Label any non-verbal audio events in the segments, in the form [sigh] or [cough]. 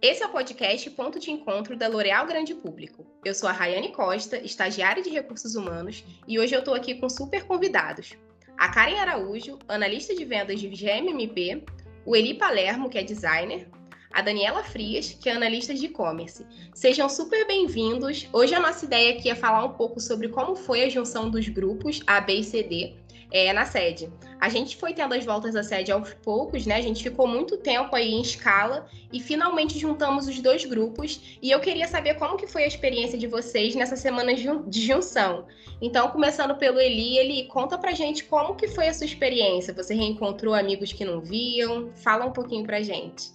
Esse é o podcast Ponto de Encontro da L'Oréal Grande Público. Eu sou a Rayane Costa, estagiária de Recursos Humanos, e hoje eu estou aqui com super convidados. A Karen Araújo, analista de vendas de GMMP, o Eli Palermo, que é designer, a Daniela Frias, que é analista de e-commerce. Sejam super bem-vindos. Hoje a nossa ideia aqui é falar um pouco sobre como foi a junção dos grupos A, B e C, D é, na sede. A gente foi tendo as voltas à sede aos poucos, né? A gente ficou muito tempo aí em escala e finalmente juntamos os dois grupos. E eu queria saber como que foi a experiência de vocês nessa semana de junção. Então, começando pelo Eli, Eli, conta pra gente como que foi a sua experiência. Você reencontrou amigos que não viam? Fala um pouquinho pra gente.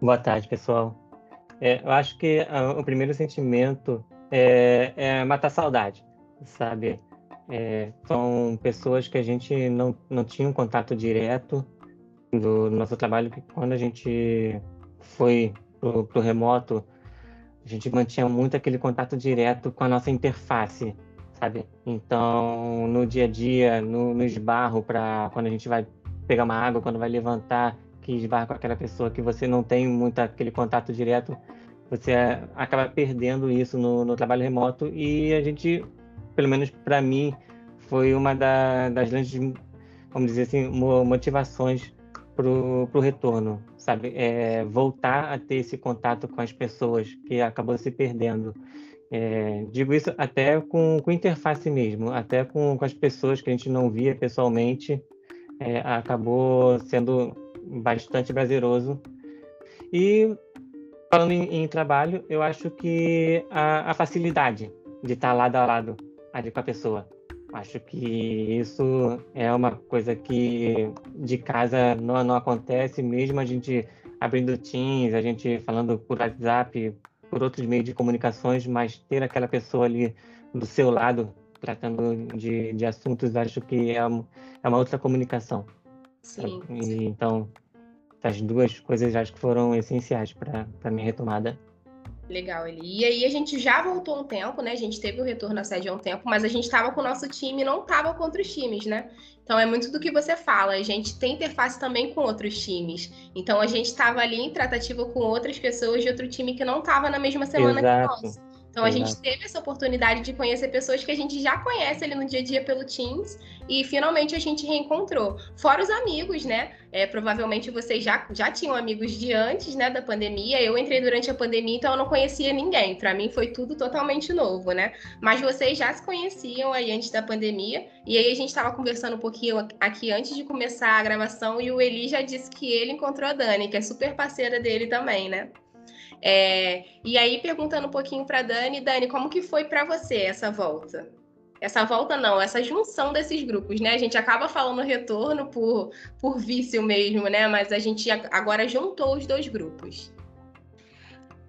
Boa tarde, pessoal. É, eu acho que uh, o primeiro sentimento é, é matar saudade, sabe? É, são pessoas que a gente não, não tinha um contato direto do, nosso trabalho, que quando a gente foi pro, pro remoto, a gente mantinha muito aquele contato direto com a nossa interface, sabe? Então, no dia a dia, no, no esbarro, para quando a gente vai pegar uma água, quando vai levantar, que esbarra com aquela pessoa que você não tem muito aquele contato direto, você acaba perdendo isso no, no trabalho remoto e a gente pelo menos para mim, foi uma da, das grandes, vamos dizer assim, motivações para o retorno, sabe? É, voltar a ter esse contato com as pessoas que acabou se perdendo. É, digo isso até com, com interface mesmo, até com, com as pessoas que a gente não via pessoalmente, é, acabou sendo bastante prazeroso. E falando em, em trabalho, eu acho que a, a facilidade de estar lado a lado ali com a pessoa. Acho que isso é uma coisa que de casa não, não acontece, mesmo a gente abrindo Teams, a gente falando por WhatsApp, por outros meios de comunicações, mas ter aquela pessoa ali do seu lado, tratando de, de assuntos, acho que é, uma, é uma outra comunicação. Sim. E, então, essas duas coisas acho que foram essenciais para a minha retomada. Legal, Eli. E aí a gente já voltou um tempo, né? A gente teve o retorno à sede há um tempo, mas a gente estava com o nosso time e não estava com outros times, né? Então é muito do que você fala. A gente tem interface também com outros times. Então a gente estava ali em tratativa com outras pessoas de outro time que não estava na mesma semana Exato. que nós. Então a gente teve essa oportunidade de conhecer pessoas que a gente já conhece ali no dia a dia pelo Teams e finalmente a gente reencontrou. Fora os amigos, né? É, provavelmente vocês já, já tinham amigos de antes, né, da pandemia. Eu entrei durante a pandemia, então eu não conhecia ninguém. Para mim foi tudo totalmente novo, né? Mas vocês já se conheciam aí antes da pandemia. E aí a gente estava conversando um pouquinho aqui antes de começar a gravação e o Eli já disse que ele encontrou a Dani, que é super parceira dele também, né? É, e aí, perguntando um pouquinho para Dani, Dani, como que foi para você essa volta? Essa volta não, essa junção desses grupos, né? A gente acaba falando retorno por, por vício mesmo, né? Mas a gente agora juntou os dois grupos.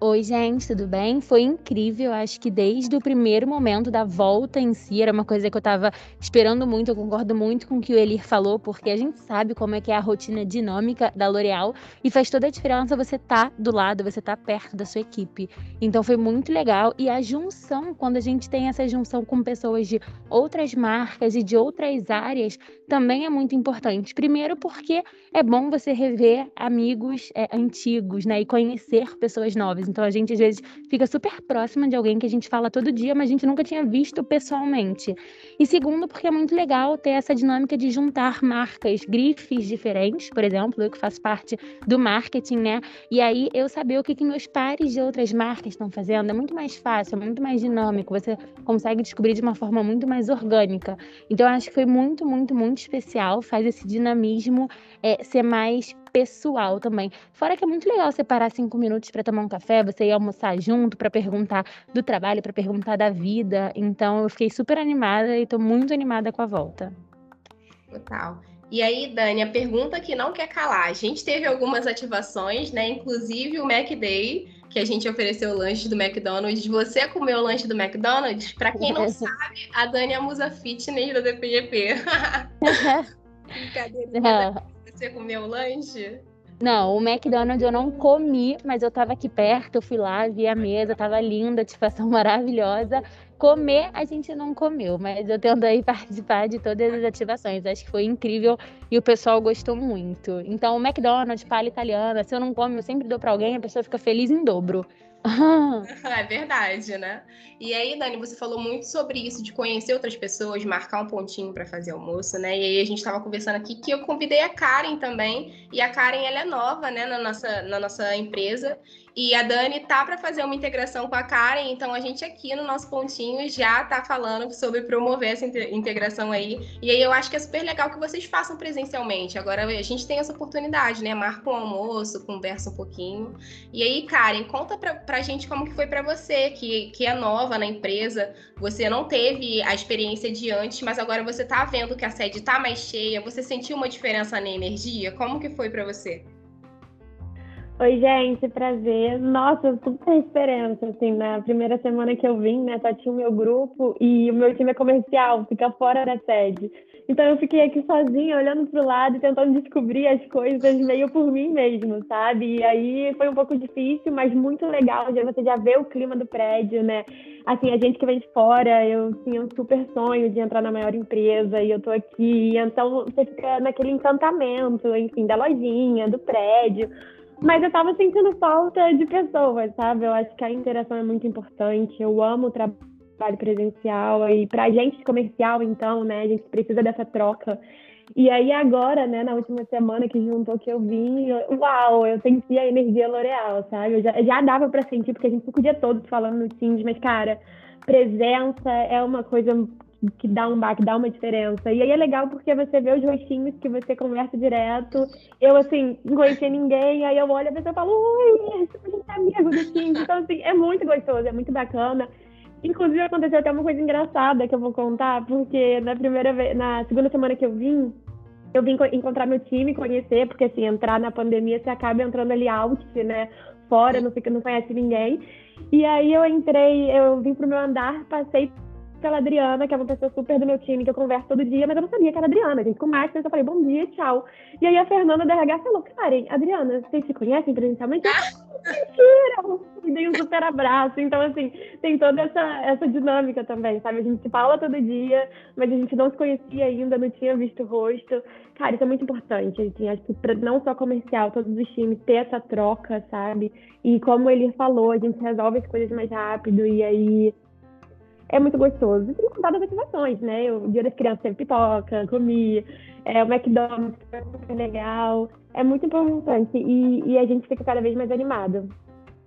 Oi, gente, tudo bem? Foi incrível. Acho que desde o primeiro momento da volta em si, era uma coisa que eu estava esperando muito. Eu concordo muito com o que o Elir falou, porque a gente sabe como é que é a rotina dinâmica da L'Oréal e faz toda a diferença você tá do lado, você tá perto da sua equipe. Então foi muito legal. E a junção, quando a gente tem essa junção com pessoas de outras marcas e de outras áreas, também é muito importante. Primeiro, porque é bom você rever amigos é, antigos, né? E conhecer pessoas novas. Então a gente às vezes fica super próxima de alguém que a gente fala todo dia, mas a gente nunca tinha visto pessoalmente. E segundo, porque é muito legal ter essa dinâmica de juntar marcas, grifes diferentes, por exemplo, eu que faço parte do marketing, né? E aí eu saber o que, que meus pares de outras marcas estão fazendo é muito mais fácil, é muito mais dinâmico, você consegue descobrir de uma forma muito mais orgânica. Então acho que foi muito, muito, muito especial, faz esse dinamismo é, ser mais pessoal também. Fora que é muito legal separar cinco minutos para tomar um café, você ir almoçar junto, para perguntar do trabalho, para perguntar da vida. Então eu fiquei super animada e estou muito animada com a volta. Total. E aí, Dani, a pergunta que não quer calar. A gente teve algumas ativações, né? Inclusive o Mac Day, que a gente ofereceu o lanche do McDonald's. Você comeu o lanche do McDonald's? Para quem não sabe, a Dani é a musa fitness da DPGP. [laughs] [laughs] Brincadeira. Você comeu o lanche? Não, o McDonald's eu não comi, mas eu tava aqui perto, eu fui lá, vi a mesa, tava linda, ativação [laughs] maravilhosa. Comer a gente não comeu, mas eu tento aí [laughs] participar de todas as ativações. Acho que foi incrível e o pessoal gostou muito. Então, o McDonald's, palha italiana, se eu não como, eu sempre dou para alguém, a pessoa fica feliz em dobro. [laughs] [laughs] é verdade, né? E aí, Dani, você falou muito sobre isso de conhecer outras pessoas, marcar um pontinho para fazer almoço, né? E aí a gente estava conversando aqui que eu convidei a Karen também, e a Karen ela é nova, né, na nossa, na nossa empresa, e a Dani tá para fazer uma integração com a Karen, então a gente aqui no nosso pontinho já tá falando sobre promover essa integração aí. E aí eu acho que é super legal que vocês façam presencialmente. Agora a gente tem essa oportunidade, né? Marca um almoço, conversa um pouquinho. E aí, Karen, conta pra, pra gente como que foi para você, que, que é nova na empresa. Você não teve a experiência de antes, mas agora você tá vendo que a sede tá mais cheia. Você sentiu uma diferença na energia? Como que foi para você? Oi, gente, prazer. Nossa, super diferença, assim, na primeira semana que eu vim, né, só tinha o meu grupo e o meu time é comercial, fica fora da sede. Então eu fiquei aqui sozinha, olhando para o lado e tentando descobrir as coisas meio por mim mesmo, sabe? E aí foi um pouco difícil, mas muito legal, já você já vê o clima do prédio, né? Assim, a gente que vem de fora, eu tinha um super sonho de entrar na maior empresa e eu tô aqui, então você fica naquele encantamento, enfim, da lojinha, do prédio mas eu tava sentindo falta de pessoas, sabe? Eu acho que a interação é muito importante. Eu amo o trabalho presencial e pra gente comercial, então, né, a gente precisa dessa troca. E aí agora, né, na última semana que juntou que eu vim, uau, eu senti a energia L'Oreal, sabe? Eu já, já dava para sentir, porque a gente fica o dia todo falando no Teams, mas, cara, presença é uma coisa que dá um baque, dá uma diferença. E aí é legal porque você vê os rostinhos que você conversa direto. Eu, assim, não conhecia ninguém, aí eu olho a pessoa e falo, oi, a gente é amigo do Teams. Então, assim, é muito gostoso, é muito bacana. Inclusive, aconteceu até uma coisa engraçada que eu vou contar, porque na primeira vez, na segunda semana que eu vim, eu vim encontrar meu time, conhecer, porque assim, entrar na pandemia, você acaba entrando ali out, né? Fora, não, fica, não conhece ninguém. E aí eu entrei, eu vim pro meu andar, passei pela Adriana, que é uma pessoa super do meu time, que eu converso todo dia, mas eu não sabia que era a Adriana. A gente com mais, eu falei, bom dia, tchau. E aí a Fernanda da RH falou, Karen, Adriana, vocês se conhecem presencialmente? Mentira! E dei um super abraço. Então, assim, tem toda essa, essa dinâmica também, sabe? A gente se fala todo dia, mas a gente não se conhecia ainda, não tinha visto o rosto. Cara, isso é muito importante. Assim, acho que pra, não só comercial, todos os times ter essa troca, sabe? E como ele falou, a gente resolve as coisas mais rápido e aí é muito gostoso. E sem contar das ativações, né? O Dia das Crianças teve pipoca, comi, é, o McDonald's foi super legal. É muito importante e, e a gente fica cada vez mais animado.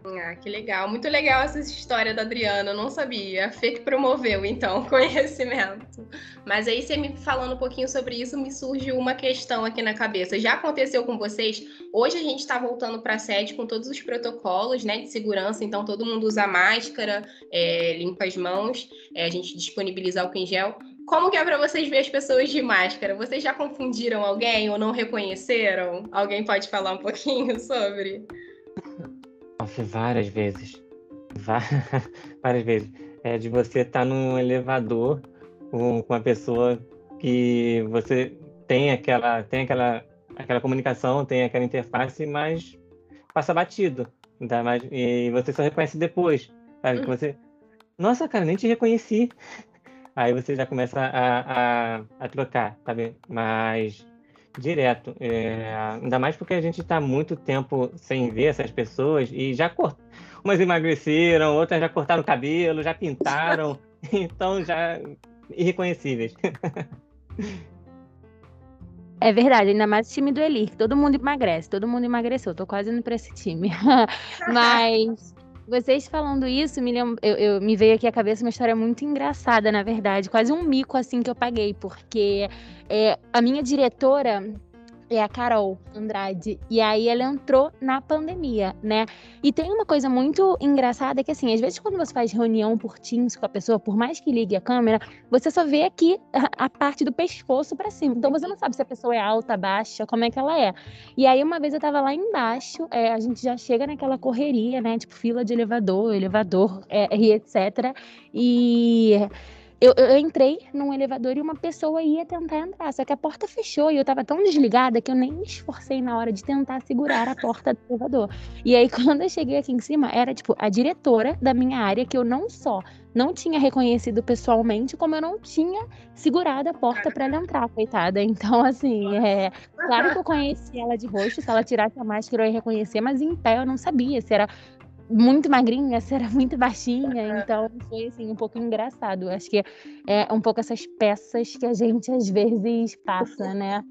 Ah, que legal. Muito legal essa história da Adriana, eu não sabia. A Fê que promoveu, então, [laughs] conhecimento. Mas aí, você me falando um pouquinho sobre isso, me surge uma questão aqui na cabeça. Já aconteceu com vocês? Hoje a gente está voltando para a sede com todos os protocolos né, de segurança, então todo mundo usa máscara, é, limpa as mãos, é, a gente disponibiliza álcool em gel. Como que é para vocês ver as pessoas de máscara? Vocês já confundiram alguém ou não reconheceram? Alguém pode falar um pouquinho sobre? Nossa, várias vezes. [laughs] Várias vezes. É de você estar tá num elevador com, uma pessoa que você tem aquela, tem aquela, aquela comunicação, tem aquela interface, mas passa batido. Tá? Mas, e você só reconhece depois. Sabe? Que uhum. você. Nossa, cara, nem te reconheci. Aí você já começa a, a, a trocar, sabe? Mas Direto. É, ainda mais porque a gente está muito tempo sem ver essas pessoas e já cort... umas emagreceram, outras já cortaram o cabelo, já pintaram, [laughs] então já irreconhecíveis. É verdade, ainda mais o time do Elir, todo mundo emagrece, todo mundo emagreceu, tô quase indo para esse time. [laughs] Mas vocês falando isso, me, lembro, eu, eu, me veio aqui à cabeça uma história muito engraçada, na verdade. Quase um mico, assim, que eu paguei. Porque é, a minha diretora é a Carol Andrade. E aí ela entrou na pandemia, né? E tem uma coisa muito engraçada que, assim, às vezes quando você faz reunião por Teams com a pessoa, por mais que ligue a câmera, você só vê aqui a, parte do pescoço para cima. Então você não sabe se a pessoa é alta, baixa, como é que ela é. E aí uma vez eu tava lá embaixo, é, a gente já chega naquela correria, né? Tipo, fila de elevador, elevador é, e etc. E eu, eu, entrei num elevador e uma pessoa ia tentar entrar, só que a porta fechou e eu tava tão desligada que eu nem me esforcei na hora de tentar segurar a porta do elevador. E aí, [laughs] quando eu cheguei aqui em cima, era tipo a diretora da minha área, que eu não só não tinha reconhecido pessoalmente, como eu não tinha segurado a porta para ela entrar, coitada. Então, assim, é claro que eu conheci ela de rosto, se ela tirasse a máscara eu ia reconhecer, mas em pé eu não sabia se era muito magrinha, se era muito baixinha, então foi assim um pouco engraçado. Acho que é um pouco essas peças que a gente às vezes passa, né?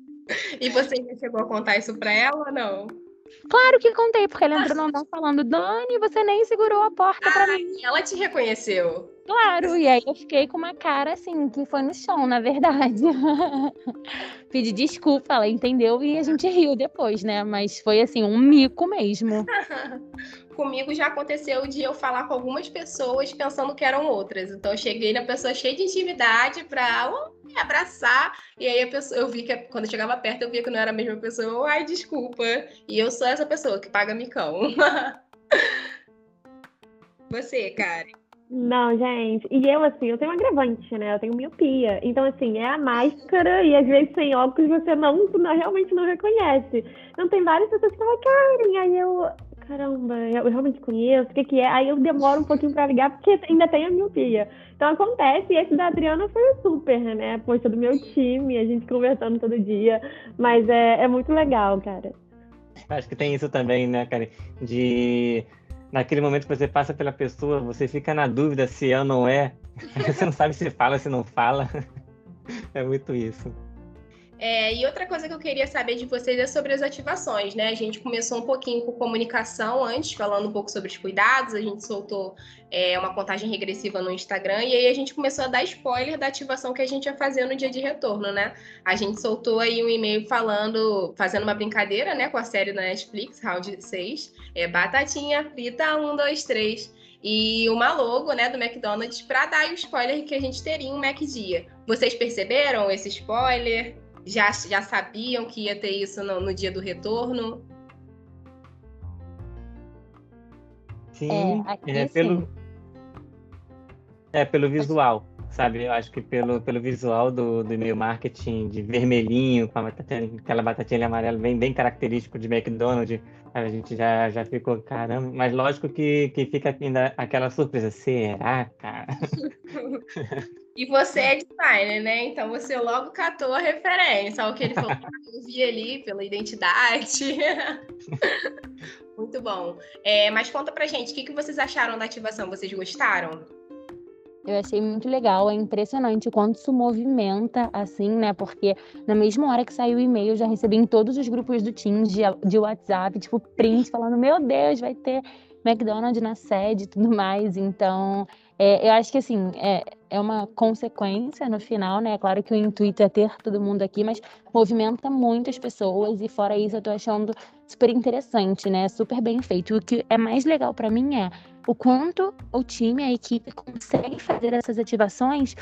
E você já chegou a contar isso para ela ou não? Claro que contei, porque ela entrou [laughs] no andar falando, Dani, você nem segurou a porta para mim. Ela te reconheceu. Claro, e aí eu fiquei com uma cara assim, que foi no chão, na verdade. [laughs] Pedi desculpa, ela entendeu e a gente riu depois, né? Mas foi assim, um mico mesmo. [laughs] Comigo já aconteceu de eu falar com algumas pessoas pensando que eram outras. Então eu cheguei na pessoa cheia de intimidade pra me abraçar. E aí a pessoa, eu vi que quando eu chegava perto, eu via que não era a mesma pessoa. Ai, desculpa. E eu sou essa pessoa que paga micão. [laughs] Você, Karen. Não, gente. E eu, assim, eu tenho agravante, né? Eu tenho miopia. Então, assim, é a máscara e às vezes sem óculos você não, não realmente não reconhece. Então, tem várias pessoas que falam, Karen, aí eu, caramba, eu realmente conheço, o que, que é? Aí eu demoro um pouquinho para ligar porque ainda tem a miopia. Então acontece, e esse da Adriana foi super, né? Poxa, do meu time, a gente conversando todo dia. Mas é, é muito legal, cara. Acho que tem isso também, né, cara? De naquele momento que você passa pela pessoa, você fica na dúvida se é ou não é. [laughs] Você não sabe se fala, se não fala. [laughs] É muito isso. É, e outra coisa que eu queria saber de vocês é sobre as ativações, né? A gente começou um pouquinho com comunicação antes, falando um pouco sobre os cuidados, a gente soltou é, uma contagem regressiva no Instagram, e aí a gente começou a dar spoiler da ativação que a gente ia fazer no dia de retorno, né? A gente soltou aí um e-mail falando, fazendo uma brincadeira, né, com a série da Netflix, Round 6, é Batatinha Frita 1, 2, 3 e uma logo né, do McDonald's para dar o spoiler que a gente teria um Mac Dia. Vocês perceberam esse spoiler? Já, já sabiam que ia ter isso no, no dia do retorno? Sim, é, é pelo, é pelo visual, sabe? Eu acho que pelo, pelo visual do, do e-mail marketing de vermelhinho, com batatinha, aquela batatinha amarela bem, bem característico de McDonald's, a gente já, já ficou, caramba. Mas lógico que, que fica ainda aquela surpresa. Será, cara? [laughs] E você é designer, né? Então você logo catou a referência ao que ele falou. eu vi ali pela identidade. [laughs] Muito bom. É, mas conta pra gente, o que, que vocês acharam da ativação? Vocês gostaram? Eu achei muito legal, é impressionante o quanto isso movimenta, assim, né? Porque na mesma hora que saiu o e-mail, eu já recebi em todos os grupos do Teams de, de WhatsApp, tipo, print falando: Meu Deus, vai ter McDonald's na sede e tudo mais. Então, é, eu acho que assim, é, é uma consequência no final, né? Claro que o intuito é ter todo mundo aqui, mas movimenta muitas pessoas e fora isso eu tô achando super interessante, né? Super bem feito. O que é mais legal para mim é o quanto o time, a equipe consegue fazer essas ativações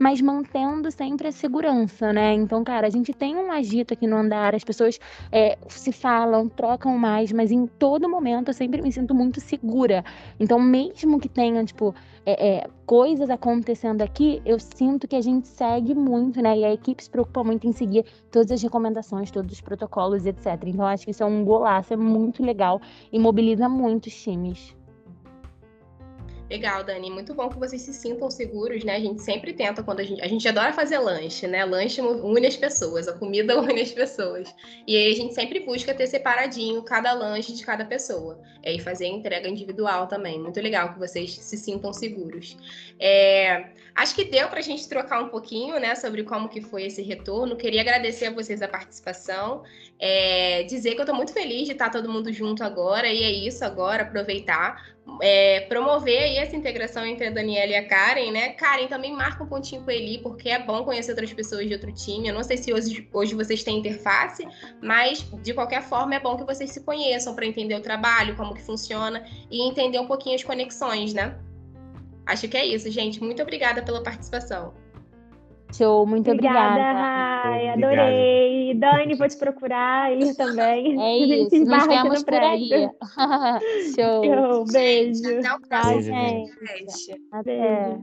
mas mantendo sempre a segurança, né? Então, cara, a gente tem um agito aqui no andar, as pessoas é, se falam, trocam mais, mas em todo momento eu sempre me sinto muito segura. Então, mesmo que tenha, tipo, é, é, coisas acontecendo aqui, eu sinto que a gente segue muito, né? E a equipe se preocupa muito em seguir todas as recomendações, todos os protocolos, etc. Então, acho que isso é um golaço, é muito legal e mobiliza muito os times. Legal, Dani. Muito bom que vocês se sintam seguros, né? A gente sempre tenta quando a gente. A gente adora fazer lanche, né? Lanche une as pessoas, a comida [laughs] une as pessoas. E aí a gente sempre busca ter separadinho cada lanche de cada pessoa. E fazer entrega individual também. Muito legal que vocês se sintam seguros. É... Acho que deu para a gente trocar um pouquinho, né, sobre como que foi esse retorno. Queria agradecer a vocês a participação. É... Dizer que eu estou muito feliz de estar todo mundo junto agora. E é isso agora, aproveitar é, promover aí essa integração entre a Daniela e a Karen, né? Karen também marca um pontinho com ele, porque é bom conhecer outras pessoas de outro time. Eu não sei se hoje, hoje vocês têm interface, mas de qualquer forma é bom que vocês se conheçam para entender o trabalho, como que funciona e entender um pouquinho as conexões, né? Acho que é isso, gente. Muito obrigada pela participação. Show, muito obrigada. Obrigada, Rai, adorei. Dani, vou te [laughs] procurar aí também. É [laughs] isso, nos vemos por aí. [laughs] Show. Show, beijo. Até o próximo Tchau, gente. Até.